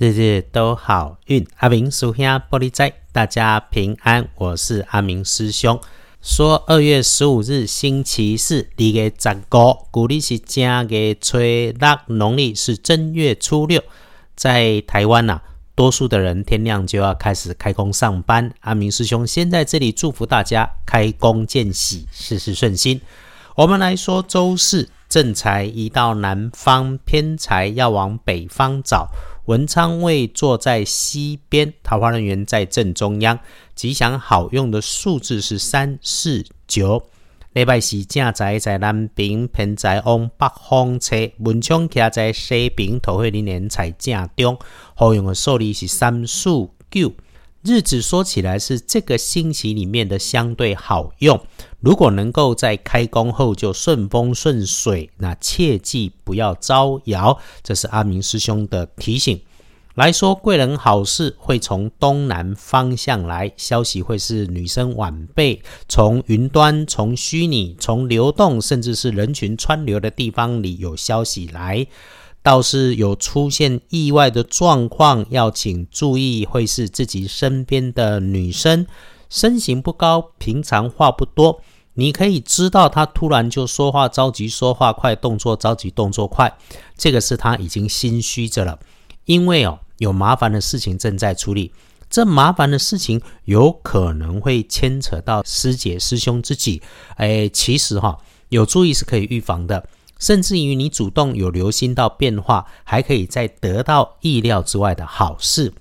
日日都好运。阿明属兄玻璃仔，大家平安，我是阿明师兄。说二月十五日星期四，二月十五，古历是正月初六，农历是正月初六。在台湾呐，多数的人天亮就要开始开工上班。阿明师兄先在这里祝福大家开工见喜，事事顺心。我们来说周四。正财移到南方，偏财要往北方找。文昌位坐在西边，桃花人员在正中央。吉祥好用的数字是三四九。礼拜四正在在南边，偏财往北方车。文昌徛在西边，桃花人员在正中。好用的数字是三四九。日子说起来是这个星期里面的相对好用，如果能够在开工后就顺风顺水，那切记不要招摇。这是阿明师兄的提醒。来说贵人好事会从东南方向来，消息会是女生晚辈从云端、从虚拟、从流动，甚至是人群川流的地方里有消息来。倒是有出现意外的状况，要请注意，会是自己身边的女生，身形不高，平常话不多，你可以知道她突然就说话着急，说话快，动作着急，动作快，这个是她已经心虚着了，因为哦有麻烦的事情正在处理，这麻烦的事情有可能会牵扯到师姐师兄自己，哎，其实哈有注意是可以预防的。甚至于你主动有留心到变化，还可以再得到意料之外的好事。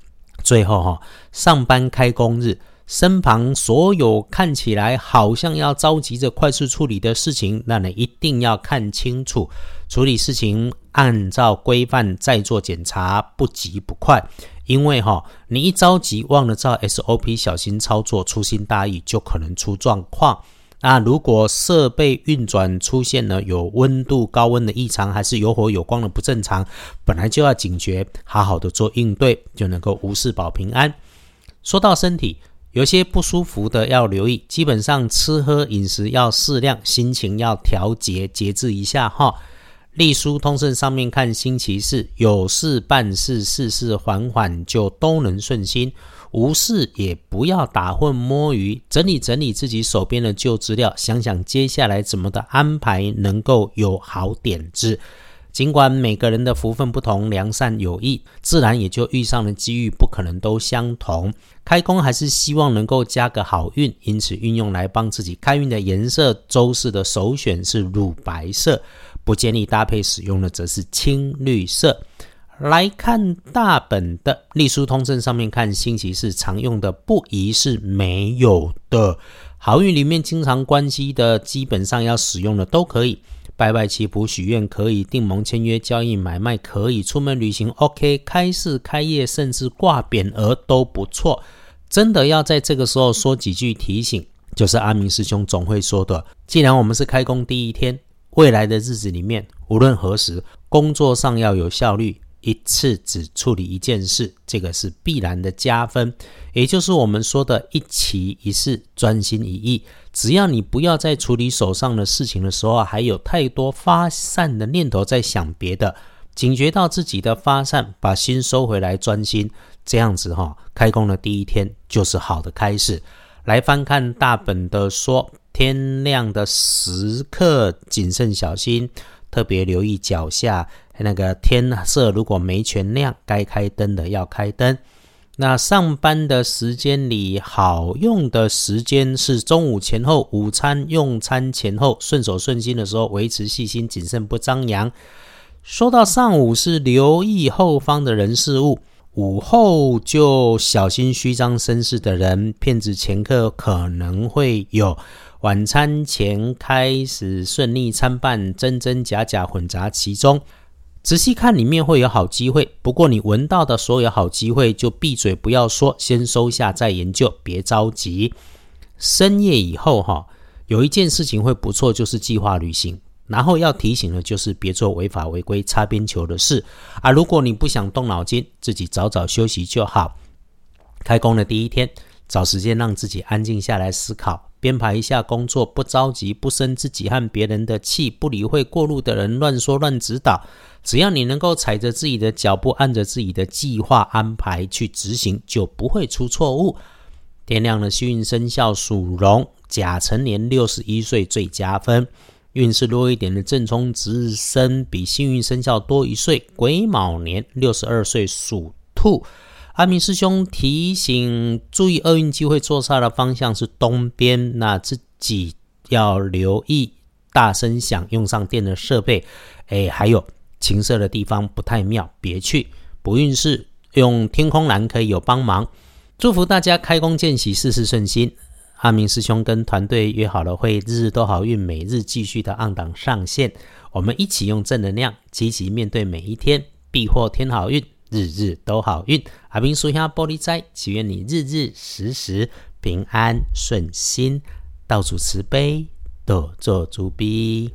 最后哈，上班开工日，身旁所有看起来好像要着急着快速处理的事情，那你一定要看清楚，处理事情按照规范再做检查，不急不快。因为哈，你一着急忘了照 SOP 小心操作，粗心大意就可能出状况。那如果设备运转出现了有温度高温的异常，还是有火有光的不正常，本来就要警觉，好好的做应对，就能够无事保平安。说到身体，有些不舒服的要留意，基本上吃喝饮食要适量，心情要调节节制一下哈。隶书通胜上面看星期四，有事办事，事事缓缓就都能顺心。无事也不要打混摸鱼，整理整理自己手边的旧资料，想想接下来怎么的安排能够有好点子。尽管每个人的福分不同，良善有益，自然也就遇上了机遇，不可能都相同。开工还是希望能够加个好运，因此运用来帮自己开运的颜色，周四的首选是乳白色，不建议搭配使用的则是青绿色。来看大本的隶书通证上面看星期四常用的不宜是没有的，好运里面经常关系的基本上要使用的都可以，拜拜祈福许愿可以，订盟签约交易买卖可以，出门旅行 OK，开市开业甚至挂匾额都不错。真的要在这个时候说几句提醒，就是阿明师兄总会说的，既然我们是开工第一天，未来的日子里面无论何时工作上要有效率。一次只处理一件事，这个是必然的加分，也就是我们说的一期一事，专心一意。只要你不要在处理手上的事情的时候，还有太多发散的念头在想别的，警觉到自己的发散，把心收回来，专心，这样子哈，开工的第一天就是好的开始。来翻看大本的说，天亮的时刻谨慎小心，特别留意脚下。那个天色如果没全亮，该开灯的要开灯。那上班的时间里，好用的时间是中午前后、午餐用餐前后，顺手顺心的时候，维持细心谨慎不张扬。说到上午是留意后方的人事物，午后就小心虚张声势的人，骗子前客可能会有。晚餐前开始顺利参半，真真假假混杂其中。仔细看，里面会有好机会。不过你闻到的所有好机会，就闭嘴不要说，先收下再研究，别着急。深夜以后，哈，有一件事情会不错，就是计划旅行。然后要提醒的就是别做违法违规、擦边球的事啊！如果你不想动脑筋，自己早早休息就好。开工的第一天，找时间让自己安静下来思考，编排一下工作，不着急，不生自己和别人的气，不理会过路的人乱说乱指导。只要你能够踩着自己的脚步，按着自己的计划安排去执行，就不会出错误。天亮了，幸运生肖属龙，甲辰年六十一岁最加分。运势弱一点的正冲值日生比幸运生肖多一岁，癸卯年六十二岁属兔。阿明师兄提醒注意，厄运机会坐煞的方向是东边，那自己要留意大声响、用上电的设备。哎，还有情色的地方不太妙，别去。不运势用天空蓝可以有帮忙。祝福大家开工见喜，事事顺心。阿明师兄跟团队约好了，会日日都好运，每日继续的按档上线。我们一起用正能量，积极面对每一天，必获天好运，日日都好运。阿明叔下玻璃斋，祈愿你日日时时平安顺心，到处慈悲，多做主逼。